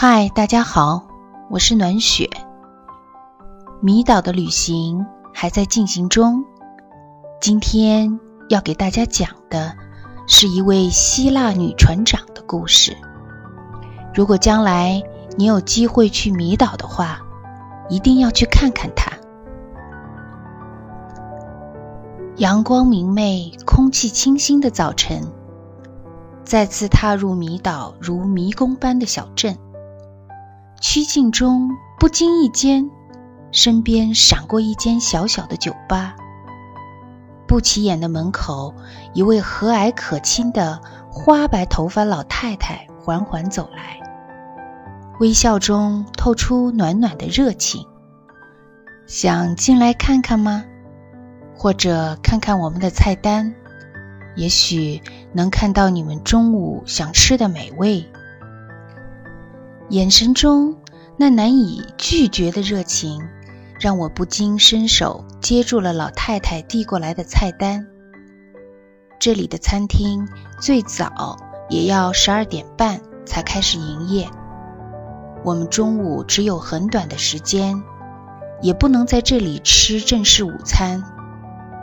嗨，大家好，我是暖雪。迷岛的旅行还在进行中。今天要给大家讲的是一位希腊女船长的故事。如果将来你有机会去迷岛的话，一定要去看看她。阳光明媚、空气清新的早晨，再次踏入迷岛如迷宫般的小镇。曲径中，不经意间，身边闪过一间小小的酒吧。不起眼的门口，一位和蔼可亲的花白头发老太太缓缓走来，微笑中透出暖暖的热情。想进来看看吗？或者看看我们的菜单，也许能看到你们中午想吃的美味。眼神中那难以拒绝的热情，让我不禁伸手接住了老太太递过来的菜单。这里的餐厅最早也要十二点半才开始营业，我们中午只有很短的时间，也不能在这里吃正式午餐，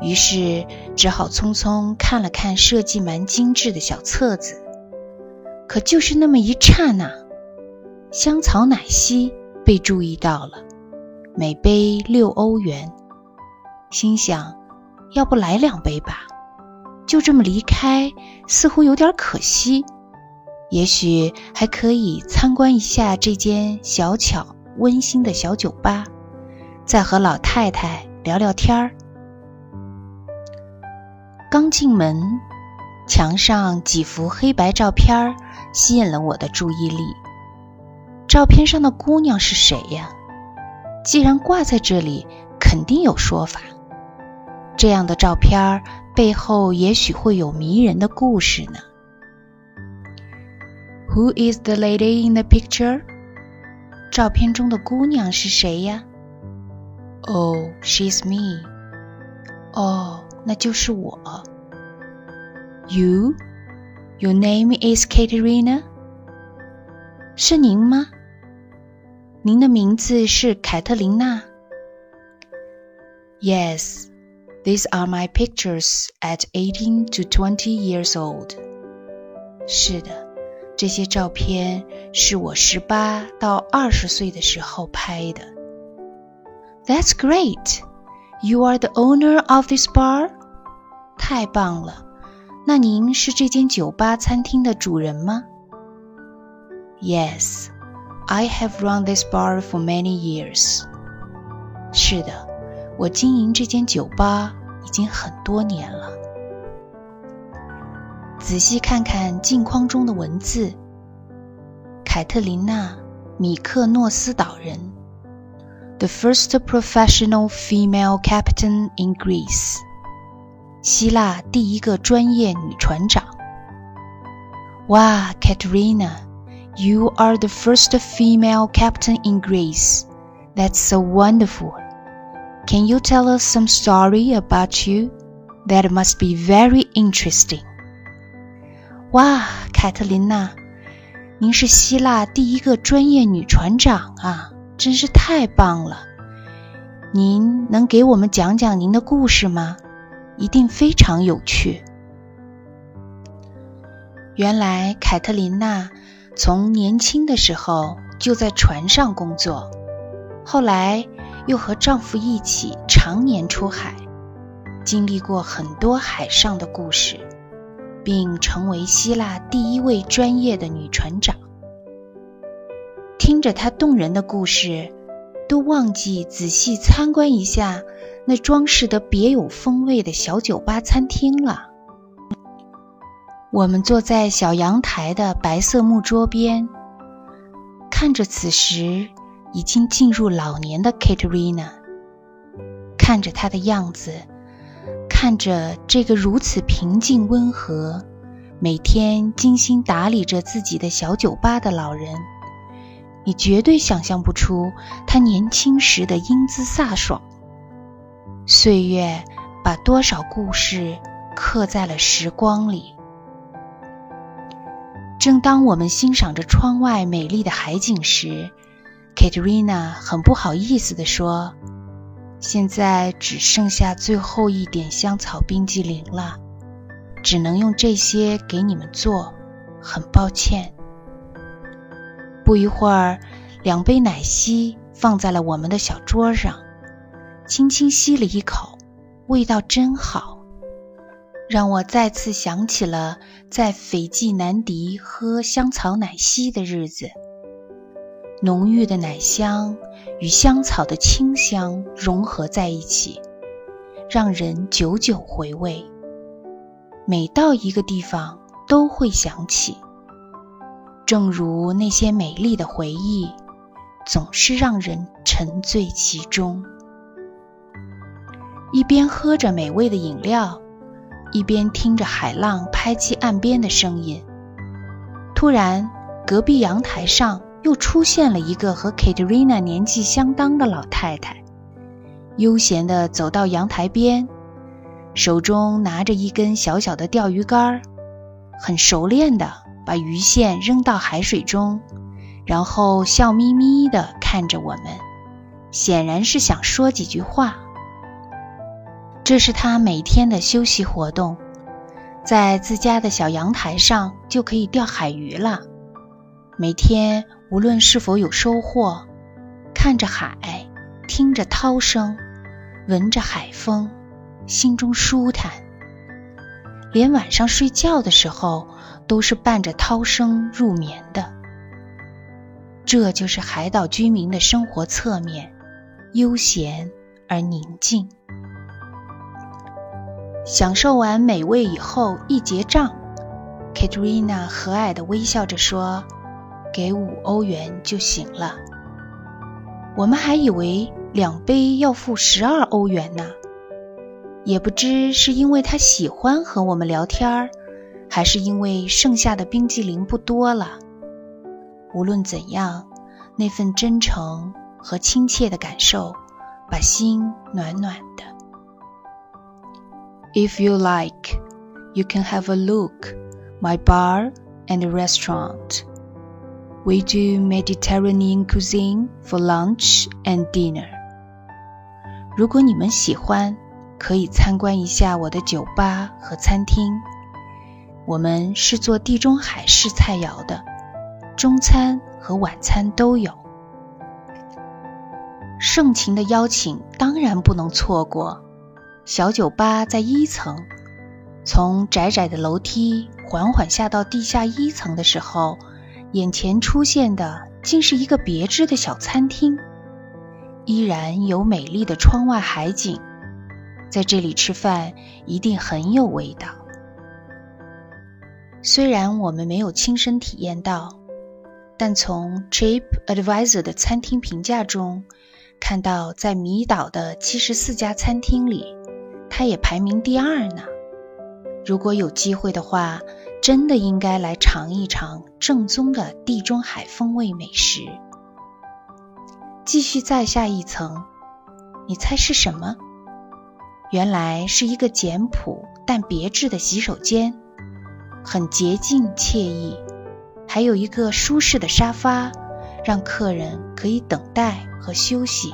于是只好匆匆看了看设计蛮精致的小册子。可就是那么一刹那。香草奶昔被注意到了，每杯六欧元。心想，要不来两杯吧？就这么离开，似乎有点可惜。也许还可以参观一下这间小巧温馨的小酒吧，再和老太太聊聊天儿。刚进门，墙上几幅黑白照片吸引了我的注意力。照片上的姑娘是谁呀？既然挂在这里，肯定有说法。这样的照片背后也许会有迷人的故事呢。Who is the lady in the picture？照片中的姑娘是谁呀？Oh, she's me。哦，那就是我。You? Your name is Katerina？是您吗？您的名字是凯特琳娜。Yes, these are my pictures at eighteen to twenty years old. 是的， 这些照片是我十八到二十岁的时候拍的。That's great. You are the owner of this bar. 太棒了！那您是这间酒吧餐厅的主人吗？Yes. I have run this bar for many years。是的，我经营这间酒吧已经很多年了。仔细看看镜框中的文字，凯特琳娜·米克诺斯岛人，the first professional female captain in Greece，希腊第一个专业女船长。哇，Katerina！You are the first female captain in Greece. That's so wonderful. Can you tell us some story about you? That must be very interesting. 哇，凯特琳娜，您是希腊第一个专业女船长啊，真是太棒了！您能给我们讲讲您的故事吗？一定非常有趣。原来，凯特琳娜。从年轻的时候就在船上工作，后来又和丈夫一起常年出海，经历过很多海上的故事，并成为希腊第一位专业的女船长。听着她动人的故事，都忘记仔细参观一下那装饰得别有风味的小酒吧餐厅了。我们坐在小阳台的白色木桌边，看着此时已经进入老年的 Katerina，看着她的样子，看着这个如此平静温和、每天精心打理着自己的小酒吧的老人，你绝对想象不出他年轻时的英姿飒爽。岁月把多少故事刻在了时光里。正当我们欣赏着窗外美丽的海景时，Katrina 很不好意思地说：“现在只剩下最后一点香草冰激凌了，只能用这些给你们做，很抱歉。”不一会儿，两杯奶昔放在了我们的小桌上，轻轻吸了一口，味道真好。让我再次想起了在斐济南迪喝香草奶昔的日子。浓郁的奶香与香草的清香融合在一起，让人久久回味。每到一个地方都会想起，正如那些美丽的回忆，总是让人沉醉其中。一边喝着美味的饮料。一边听着海浪拍击岸边的声音，突然，隔壁阳台上又出现了一个和 Katerina 年纪相当的老太太，悠闲地走到阳台边，手中拿着一根小小的钓鱼竿，很熟练地把鱼线扔到海水中，然后笑眯眯地看着我们，显然是想说几句话。这是他每天的休息活动，在自家的小阳台上就可以钓海鱼了。每天无论是否有收获，看着海，听着涛声，闻着海风，心中舒坦。连晚上睡觉的时候都是伴着涛声入眠的。这就是海岛居民的生活侧面，悠闲而宁静。享受完美味以后，一结账，Katrina 和蔼地微笑着说：“给五欧元就行了。”我们还以为两杯要付十二欧元呢。也不知是因为他喜欢和我们聊天儿，还是因为剩下的冰激凌不多了。无论怎样，那份真诚和亲切的感受，把心暖暖的。If you like, you can have a look my bar and restaurant. We do Mediterranean cuisine for lunch and dinner. 如果你们喜欢，可以参观一下我的酒吧和餐厅。我们是做地中海式菜肴的，中餐和晚餐都有。盛情的邀请当然不能错过。小酒吧在一层，从窄窄的楼梯缓缓下到地下一层的时候，眼前出现的竟是一个别致的小餐厅，依然有美丽的窗外海景，在这里吃饭一定很有味道。虽然我们没有亲身体验到，但从 Trip Advisor 的餐厅评价中看到，在米岛的七十四家餐厅里。它也排名第二呢。如果有机会的话，真的应该来尝一尝正宗的地中海风味美食。继续再下一层，你猜是什么？原来是一个简朴但别致的洗手间，很洁净惬意，还有一个舒适的沙发，让客人可以等待和休息，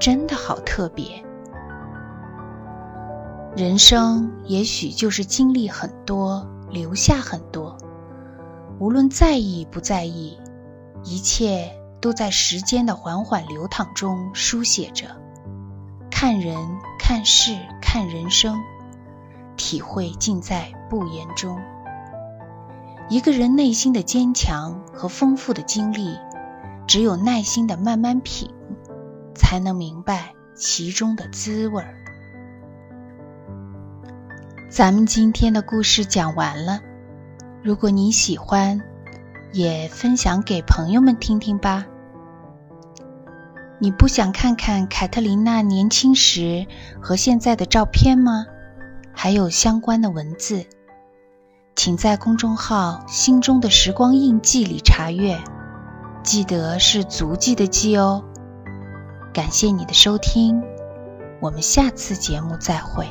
真的好特别。人生也许就是经历很多，留下很多。无论在意不在意，一切都在时间的缓缓流淌中书写着。看人，看事，看人生，体会尽在不言中。一个人内心的坚强和丰富的经历，只有耐心的慢慢品，才能明白其中的滋味儿。咱们今天的故事讲完了，如果你喜欢，也分享给朋友们听听吧。你不想看看凯特琳娜年轻时和现在的照片吗？还有相关的文字，请在公众号“心中的时光印记”里查阅。记得是足迹的迹哦。感谢你的收听，我们下次节目再会。